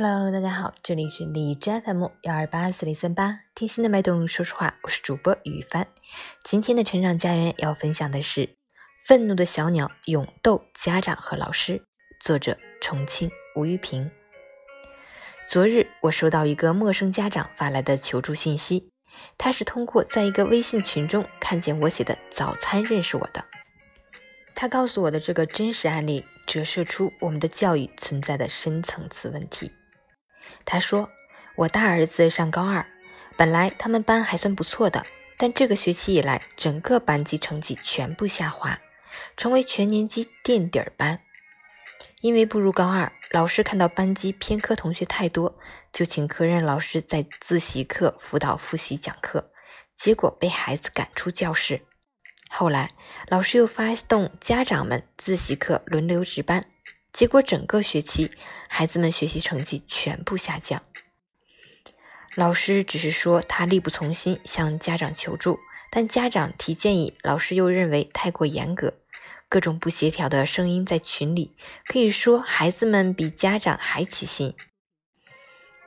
Hello，大家好，这里是李斋 FM 幺二八四零三八，听心的脉动，说实话，我是主播雨帆。今天的成长家园要分享的是《愤怒的小鸟勇斗家长和老师》，作者重庆吴玉平。昨日我收到一个陌生家长发来的求助信息，他是通过在一个微信群中看见我写的早餐认识我的。他告诉我的这个真实案例，折射出我们的教育存在的深层次问题。他说：“我大儿子上高二，本来他们班还算不错的，但这个学期以来，整个班级成绩全部下滑，成为全年级垫底儿班。因为步入高二，老师看到班级偏科同学太多，就请科任老师在自习课辅导复习讲课，结果被孩子赶出教室。后来，老师又发动家长们自习课轮流值班。”结果整个学期，孩子们学习成绩全部下降。老师只是说他力不从心，向家长求助，但家长提建议，老师又认为太过严格，各种不协调的声音在群里，可以说孩子们比家长还起心。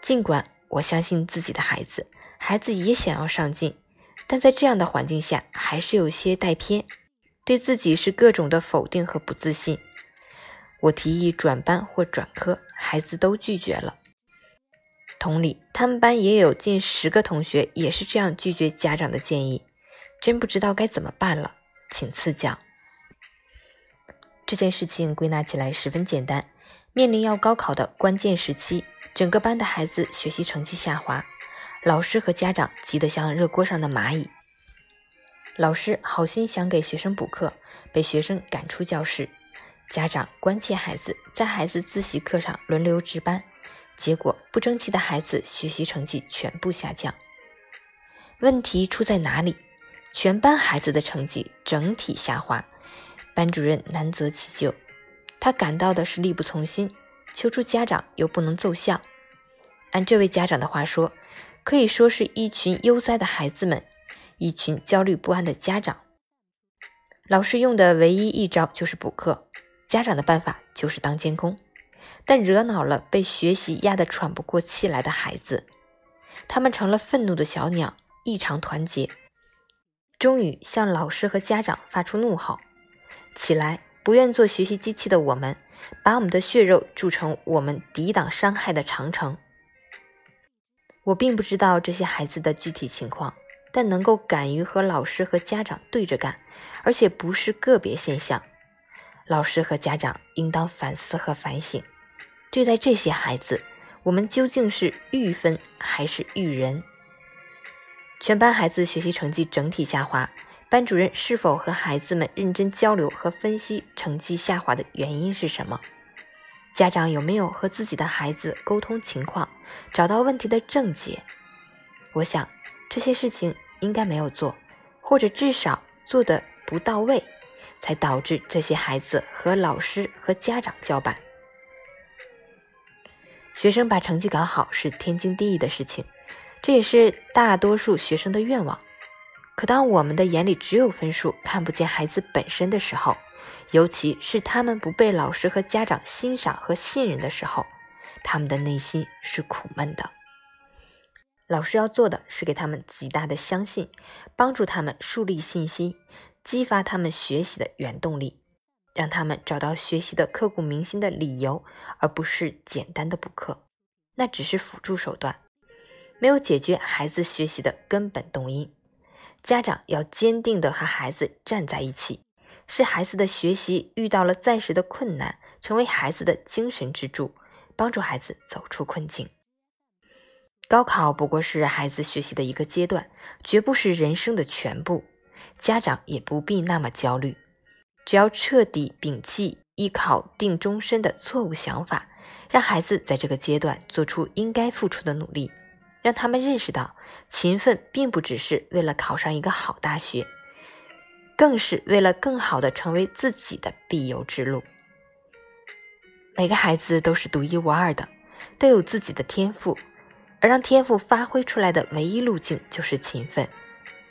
尽管我相信自己的孩子，孩子也想要上进，但在这样的环境下，还是有些带偏，对自己是各种的否定和不自信。我提议转班或转科，孩子都拒绝了。同理，他们班也有近十个同学也是这样拒绝家长的建议，真不知道该怎么办了，请赐教。这件事情归纳起来十分简单：面临要高考的关键时期，整个班的孩子学习成绩下滑，老师和家长急得像热锅上的蚂蚁。老师好心想给学生补课，被学生赶出教室。家长关切孩子，在孩子自习课上轮流值班，结果不争气的孩子学习成绩全部下降。问题出在哪里？全班孩子的成绩整体下滑，班主任难责其咎。他感到的是力不从心，求助家长又不能奏效。按这位家长的话说，可以说是一群悠哉的孩子们，一群焦虑不安的家长。老师用的唯一一招就是补课。家长的办法就是当监工，但惹恼了被学习压得喘不过气来的孩子，他们成了愤怒的小鸟，异常团结，终于向老师和家长发出怒吼：“起来！不愿做学习机器的我们，把我们的血肉铸成我们抵挡伤害的长城。”我并不知道这些孩子的具体情况，但能够敢于和老师和家长对着干，而且不是个别现象。老师和家长应当反思和反省，对待这些孩子，我们究竟是育分还是育人？全班孩子学习成绩整体下滑，班主任是否和孩子们认真交流和分析成绩下滑的原因是什么？家长有没有和自己的孩子沟通情况，找到问题的症结？我想这些事情应该没有做，或者至少做的不到位。才导致这些孩子和老师和家长叫板。学生把成绩搞好是天经地义的事情，这也是大多数学生的愿望。可当我们的眼里只有分数，看不见孩子本身的时候，尤其是他们不被老师和家长欣赏和信任的时候，他们的内心是苦闷的。老师要做的是给他们极大的相信，帮助他们树立信心。激发他们学习的原动力，让他们找到学习的刻骨铭心的理由，而不是简单的补课，那只是辅助手段，没有解决孩子学习的根本动因。家长要坚定地和孩子站在一起，是孩子的学习遇到了暂时的困难，成为孩子的精神支柱，帮助孩子走出困境。高考不过是孩子学习的一个阶段，绝不是人生的全部。家长也不必那么焦虑，只要彻底摒弃“一考定终身”的错误想法，让孩子在这个阶段做出应该付出的努力，让他们认识到勤奋并不只是为了考上一个好大学，更是为了更好的成为自己的必由之路。每个孩子都是独一无二的，都有自己的天赋，而让天赋发挥出来的唯一路径就是勤奋，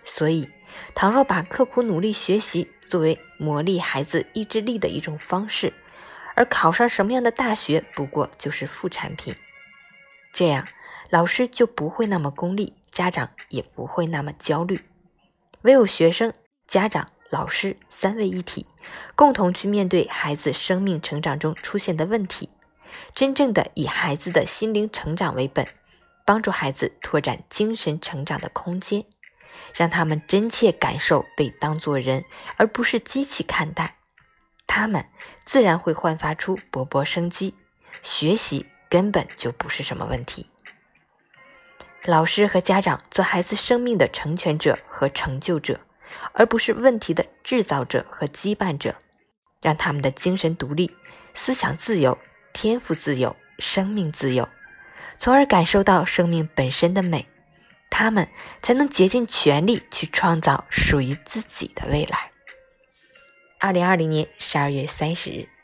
所以。倘若把刻苦努力学习作为磨砺孩子意志力的一种方式，而考上什么样的大学不过就是副产品。这样老师就不会那么功利，家长也不会那么焦虑。唯有学生、家长、老师三位一体，共同去面对孩子生命成长中出现的问题，真正的以孩子的心灵成长为本，帮助孩子拓展精神成长的空间，让他们真切感受被当作人而不是机器看待，他们自然会焕发出勃勃生机，学习根本就不是什么问题。老师和家长做孩子生命的成全者和成就者，而不是问题的制造者和羁绊者，让他们的精神独立、思想自由、天赋自由、生命自由，从而感受到生命本身的美，他们才能竭尽全力去创造属于自己的未来。二零二零年十二月三十日。